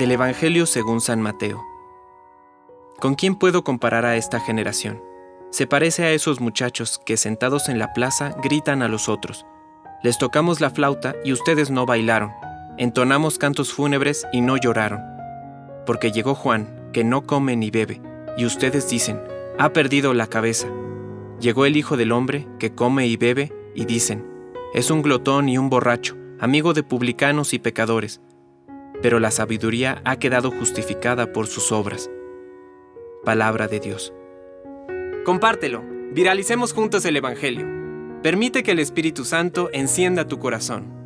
Del Evangelio según San Mateo. ¿Con quién puedo comparar a esta generación? Se parece a esos muchachos que sentados en la plaza gritan a los otros. Les tocamos la flauta y ustedes no bailaron. Entonamos cantos fúnebres y no lloraron. Porque llegó Juan, que no come ni bebe, y ustedes dicen, ha perdido la cabeza. Llegó el Hijo del Hombre, que come y bebe, y dicen, es un glotón y un borracho, amigo de publicanos y pecadores. Pero la sabiduría ha quedado justificada por sus obras. Palabra de Dios. Compártelo, viralicemos juntos el Evangelio. Permite que el Espíritu Santo encienda tu corazón.